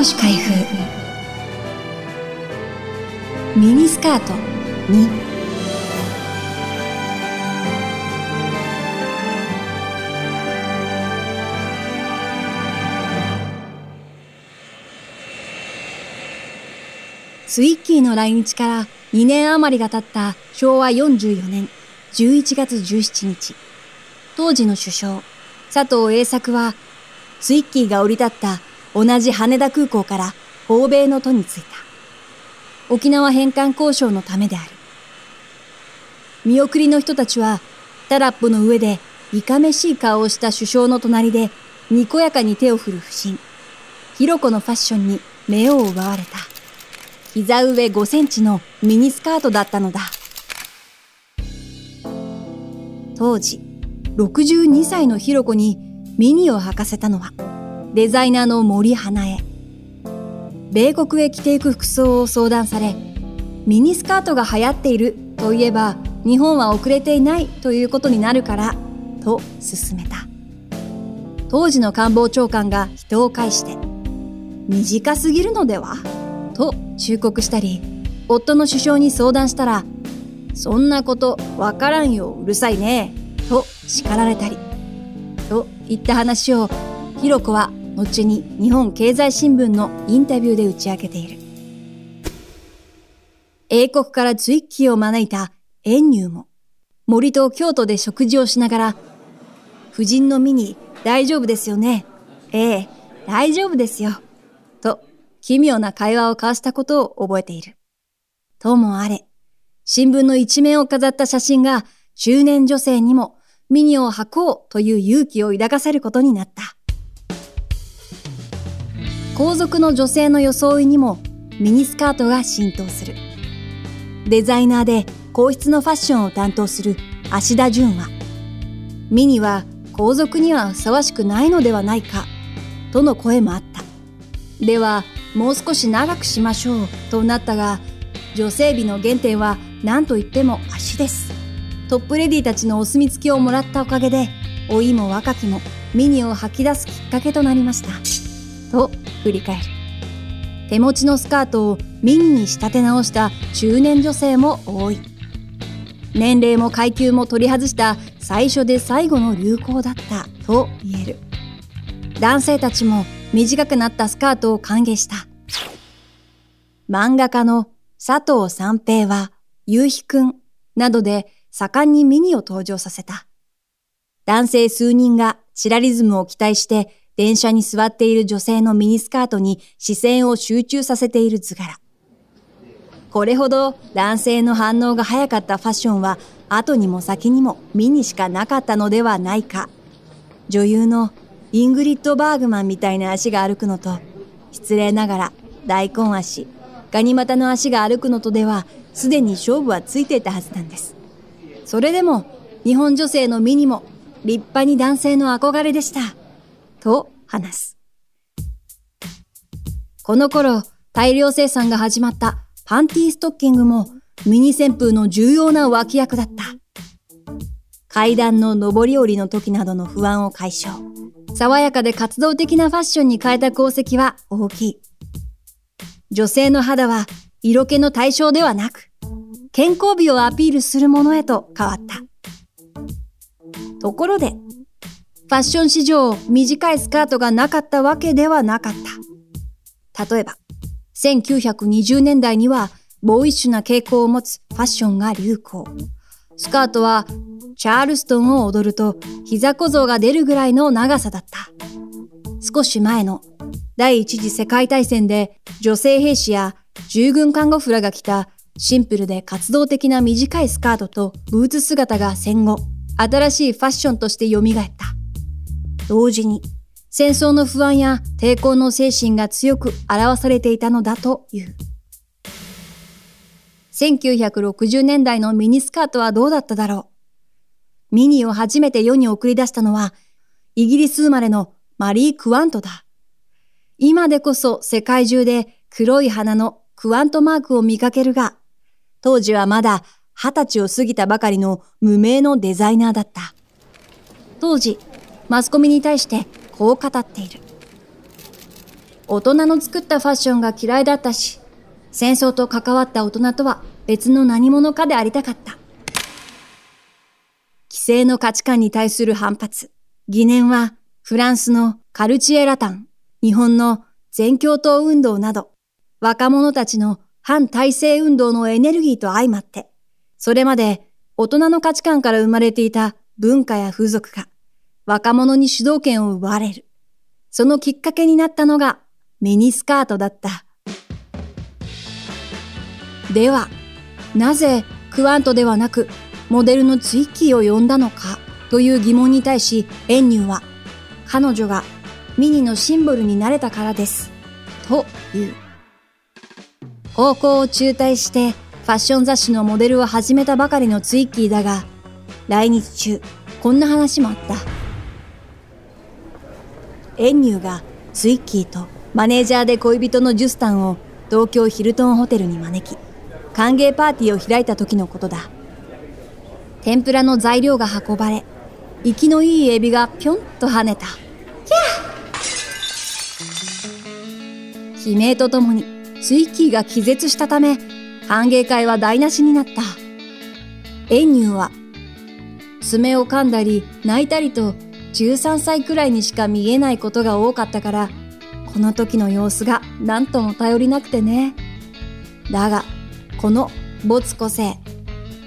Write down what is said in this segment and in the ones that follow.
越開封。ミニスカート。2スイッキーの来日から2年余りが経った昭和44年。11月17日、当時の首相、佐藤栄作は、スイッキーが降り立った同じ羽田空港から欧米の都に着いた。沖縄返還交渉のためである。見送りの人たちは、タラップの上でいかめしい顔をした首相の隣で、にこやかに手を振る不審。ひろこのファッションに目を奪われた。膝上5センチのミニスカートだったのだ。当時、62歳のひろこにミニを履かせたのは、デザイナーの森花江。米国へ着ていく服装を相談され、ミニスカートが流行っているといえば、日本は遅れていないということになるから、と勧めた。当時の官房長官が人を介して、短すぎるのでは？と忠告したり、夫の首相に相談したら、そんなことわからんようるさいね、と叱られたり、といった話を、ひろこは後に日本経済新聞のインタビューで打ち明けている。英国からツイッキーを招いた遠入も、森と京都で食事をしながら、夫人の身に大丈夫ですよね。ええ、大丈夫ですよ。と、奇妙な会話を交わしたことを覚えている。ともあれ、新聞の一面を飾った写真が中年女性にもミニを履こうという勇気を抱かせることになった。皇族の女性の装いにもミニスカートが浸透する。デザイナーで皇室のファッションを担当する芦田純は、ミニは皇族にはふさわしくないのではないか、との声もあった。では、もう少し長くしましょう、となったが、女性美の原点は何と言っても足です。トップレディたちのお墨付きをもらったおかげで、老いも若きもミニを吐き出すきっかけとなりました。振り返る。手持ちのスカートをミニに仕立て直した中年女性も多い。年齢も階級も取り外した最初で最後の流行だったと言える。男性たちも短くなったスカートを歓迎した。漫画家の佐藤三平は、夕日くんなどで盛んにミニを登場させた。男性数人がチラリズムを期待して電車に座っている女性のミニスカートに視線を集中させている図柄。これほど男性の反応が早かったファッションは後にも先にもミニしかなかったのではないか。女優のイングリッド・バーグマンみたいな足が歩くのと、失礼ながら大根足、ガニ股の足が歩くのとでは、すでに勝負はついていたはずなんです。それでも、日本女性のミニも、立派に男性の憧れでした。と話す。この頃、大量生産が始まったパンティーストッキングも、ミニ旋風の重要な脇役だった。階段の上り下りの時などの不安を解消。爽やかで活動的なファッションに変えた功績は大きい。女性の肌は色気の対象ではなく、健康美をアピールするものへと変わった。ところで、ファッション史上短いスカートがなかったわけではなかった。例えば、1920年代にはボーイッシュな傾向を持つファッションが流行。スカートはチャールストンを踊ると膝小僧が出るぐらいの長さだった。少し前の第一次世界大戦で女性兵士や従軍看護婦らが着たシンプルで活動的な短いスカートとブーツ姿が戦後、新しいファッションとして蘇った。同時に、戦争の不安や抵抗の精神が強く表されていたのだという。1960年代のミニスカートはどうだっただろう。ミニを初めて世に送り出したのは、イギリス生まれのマリー・クワントだ。今でこそ世界中で黒い花のクワントマークを見かけるが、当時はまだ二十歳を過ぎたばかりの無名のデザイナーだった。当時、マスコミに対してこう語っている。大人の作ったファッションが嫌いだったし、戦争と関わった大人とは別の何者かでありたかった。規制の価値観に対する反発、疑念はフランスのカルチエラタン、日本の全共闘運動など、若者たちの反体制運動のエネルギーと相まって、それまで大人の価値観から生まれていた文化や風俗が若者に主導権を奪われる。そのきっかけになったのがミニスカートだった。では、なぜクワントではなくモデルのツイッキーを呼んだのかという疑問に対しエンニューは彼女がミニのシンボルになれたからです。という。高校を中退してファッション雑誌のモデルを始めたばかりのツイッキーだが、来日中、こんな話もあった。エンニューがツイッキーとマネージャーで恋人のジュスタンを東京ヒルトンホテルに招き、歓迎パーティーを開いた時のことだ。天ぷらの材料が運ばれ、生きのいいエビがぴょんと跳ねた。悲鳴とともにツイッキーが気絶したため、歓迎会は台無しになった。エンニューは、爪を噛んだり泣いたりと13歳くらいにしか見えないことが多かったから、この時の様子が何とも頼りなくてね。だが、この没個性、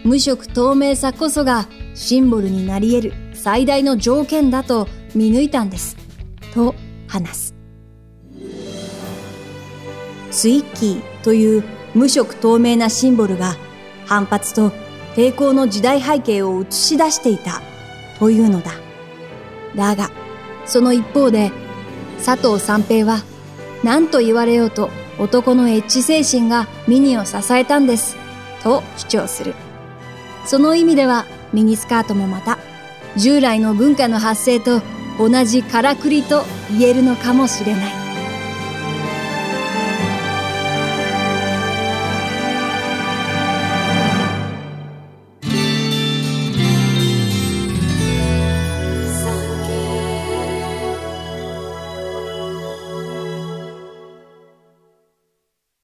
無色透明さこそがシンボルになり得る最大の条件だと見抜いたんです。と話す。スイッキーという無色透明なシンボルが反発と抵抗の時代背景を映し出していたというのだ。だが、その一方で佐藤三平は何と言われようと男のエッジ精神がミニを支えたんですと主張する。その意味ではミニスカートもまた従来の文化の発生と同じからくりと言えるのかもしれない。